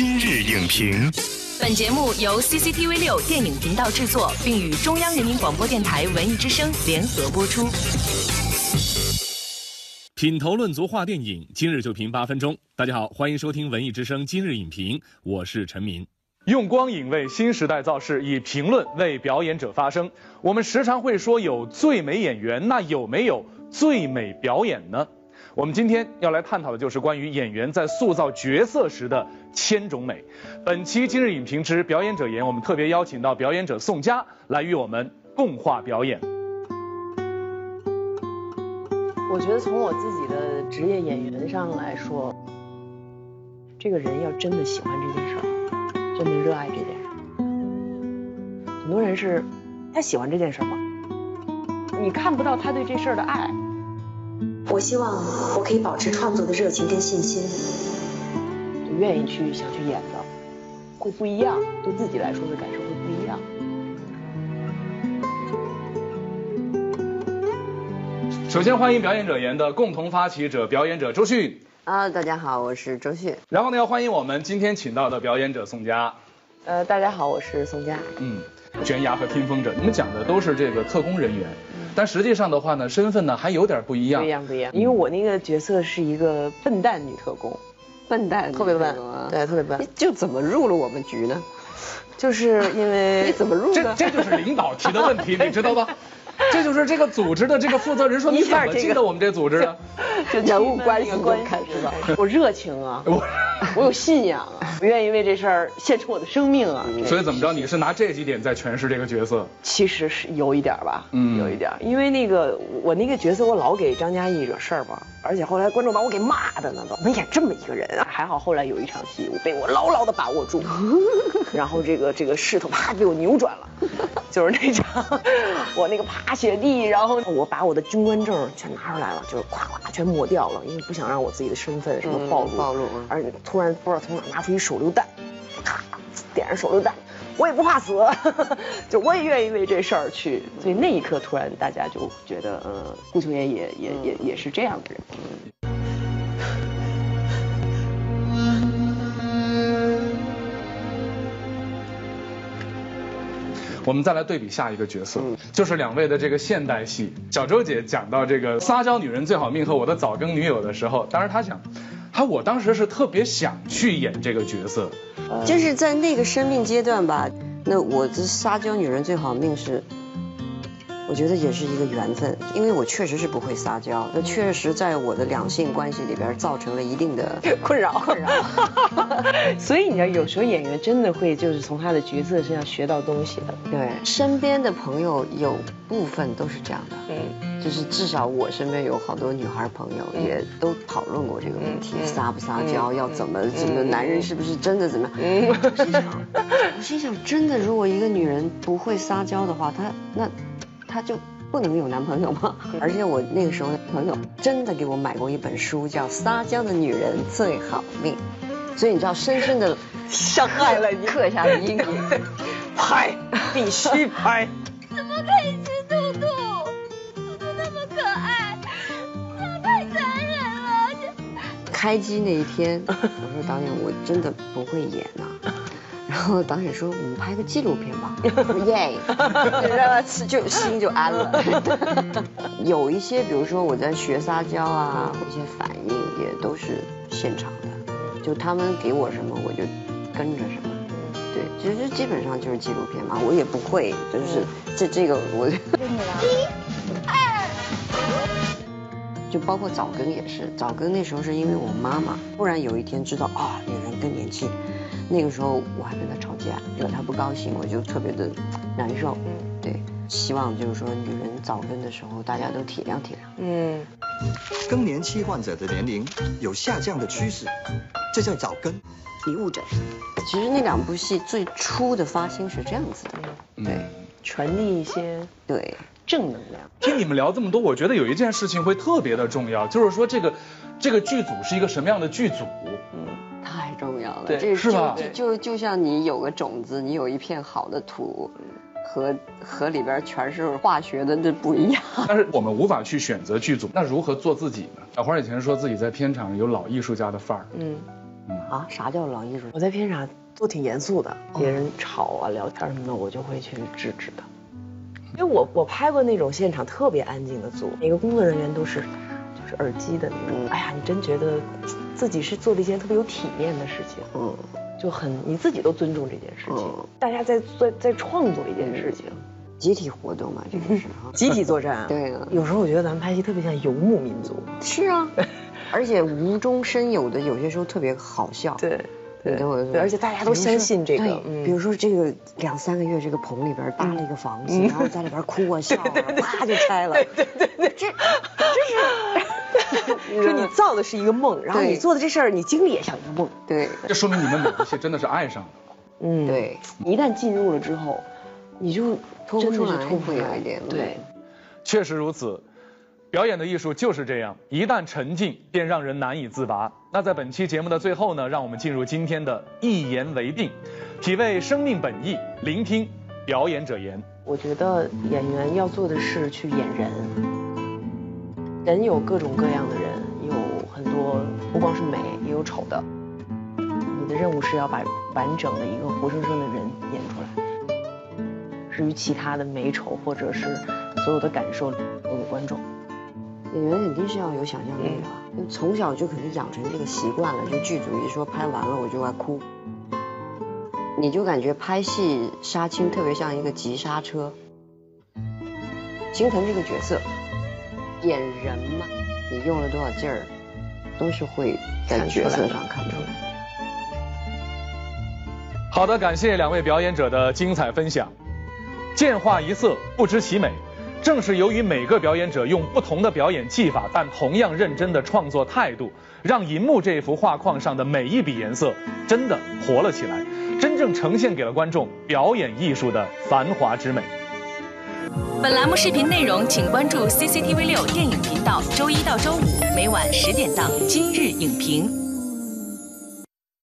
今日影评，本节目由 CCTV 六电影频道制作，并与中央人民广播电台文艺之声联合播出。品头论足话电影，今日就评八分钟。大家好，欢迎收听文艺之声今日影评，我是陈明。用光影为新时代造势，以评论为表演者发声。我们时常会说有最美演员，那有没有最美表演呢？我们今天要来探讨的就是关于演员在塑造角色时的千种美。本期今日影评之表演者言，我们特别邀请到表演者宋佳来与我们共话表演。我觉得从我自己的职业演员上来说，这个人要真的喜欢这件事儿，真的热爱这件事儿。很多人是他喜欢这件事儿吗？你看不到他对这事儿的爱。我希望我可以保持创作的热情跟信心，就愿意去想去演的，会不一样，对自己来说的感受会不一样。首先欢迎表演者言的共同发起者表演者周迅啊，大家好，我是周迅。然后呢，要欢迎我们今天请到的表演者宋佳。呃，大家好，我是宋佳。嗯，悬崖和听风者，你们讲的都是这个特工人员，但实际上的话呢，身份呢还有点不一样。不一样，不一样。因为我那个角色是一个笨蛋女特工，笨蛋，特别笨，对，特别笨。就怎么入了我们局呢？就是因为 你怎么入的？这这就是领导提的问题，你知道吧？这就是这个组织的这个负责人说你怎么进的我们这组织的？就人物关系观看是吧？我热情啊，我 我有信仰啊，我愿意为这事儿献出我的生命啊。所以怎么着？你是拿这几点在诠释这个角色？其实是有一点吧，嗯，有一点，因为那个我那个角色我老给张嘉译惹事儿嘛，而且后来观众把我给骂的呢，都没演这么一个人啊？还好后来有一场戏，我被我牢牢的把握住，然后这个这个势头啪给我扭转了，就是那场我那个爬雪地，然后我把我的军官证全拿出来了，就是咵咵全抹掉了，因为不想让我自己的身份什么暴露暴露，而且突然不知道从哪拿出一手榴弹，咔点上手榴弹，我也不怕死，就我也愿意为这事儿去，所以那一刻突然大家就觉得，呃，顾秋妍也也也也是这样的人。我们再来对比下一个角色，就是两位的这个现代戏。小周姐讲到这个撒娇女人最好命和我的早更女友的时候，当时她讲，她我当时是特别想去演这个角色，就是在那个生命阶段吧。那我这撒娇女人最好命是。我觉得也是一个缘分，因为我确实是不会撒娇，那确实在我的两性关系里边造成了一定的 困扰。困扰。所以你知道，有时候演员真的会就是从他的角色身上学到东西的。对，身边的朋友有部分都是这样的。嗯，就是至少我身边有好多女孩朋友也都讨论过这个问题，撒不撒娇，要怎么怎么，男人是不是真的怎么样？嗯，我心想，我心想，真的，如果一个女人不会撒娇的话，她那。她就不能有男朋友吗？而且我那个时候的朋友真的给我买过一本书，叫《撒娇的女人最好命》，所以你知道，深深的伤害了你，刻下的阴影。拍，必须拍。怎么可以开机那一天，我说导演，我真的不会演呐。然后导演说：“我们拍个纪录片吧。” 耶，让他吃就心就安了。有一些，比如说我在学撒娇啊，一些反应也都是现场的，就他们给我什么我就跟着什么。对，其实基本上就是纪录片嘛，我也不会，就是这这个我。就包括早更也是，早更那时候是因为我妈妈突然有一天知道啊，女人更年期。那个时候我还跟她吵架，惹她不高兴，我就特别的难受。嗯，对，希望就是说女人早更的时候大家都体谅体谅。嗯，更年期患者的年龄有下降的趋势，这叫早更。你误诊。其实那两部戏最初的发心是这样子的，对，传递一些对正能量。听你们聊这么多，我觉得有一件事情会特别的重要，就是说这个这个剧组是一个什么样的剧组。嗯。太重要了，对，是吧？就就像你有个种子，你有一片好的土，和和里边全是化学的，那不一样。但是我们无法去选择剧组，那如何做自己呢？小花以前说自己在片场有老艺术家的范儿，嗯，啊，啥叫老艺术？我在片场都挺严肃的，别人吵啊、聊天什么的，我就会去制止的。因为我我拍过那种现场特别安静的组，每个工作人员都是就是耳机的那种。哎呀，你真觉得自己是做了一件特别有体面的事情，嗯，就很你自己都尊重这件事情。大家在在在创作一件事情，集体活动嘛，这个是 集体作战。对，有时候我觉得咱们拍戏特别像游牧民族。是啊，而且无中生有的，有些时候特别好笑。对。对，而且大家都相信这个。比如说这个两三个月，这个棚里边搭了一个房子，然后在里边哭啊笑啊，啪就拆了。对对对，这这是 说你造的是一个梦，然后你做的这事儿，你经历也像一个梦。对，这说明你们每一些真的是爱上了。嗯，对，一旦进入了之后，你就脱不出来，脱不出来一点。对，确实如此。表演的艺术就是这样，一旦沉浸，便让人难以自拔。那在本期节目的最后呢，让我们进入今天的一言为定，体味生命本意，聆听表演者言。我觉得演员要做的是去演人，人有各种各样的人，有很多不光是美，也有丑的。你的任务是要把完整的一个活生生的人演出来。至于其他的美丑或者是所有的感受，留给观众。演员肯定是要有想象力的，就从小就可能养成这个习惯了。就剧组一说拍完了，我就爱哭。你就感觉拍戏杀青特别像一个急刹车。心疼这个角色，演人嘛，你用了多少劲儿，都是会在角色上看出来。好的，感谢两位表演者的精彩分享。见画一色，不知其美。正是由于每个表演者用不同的表演技法，但同样认真的创作态度，让银幕这幅画框上的每一笔颜色真的活了起来，真正呈现给了观众表演艺术的繁华之美。本栏目视频内容，请关注 CCTV 六电影频道，周一到周五每晚十点档《今日影评》。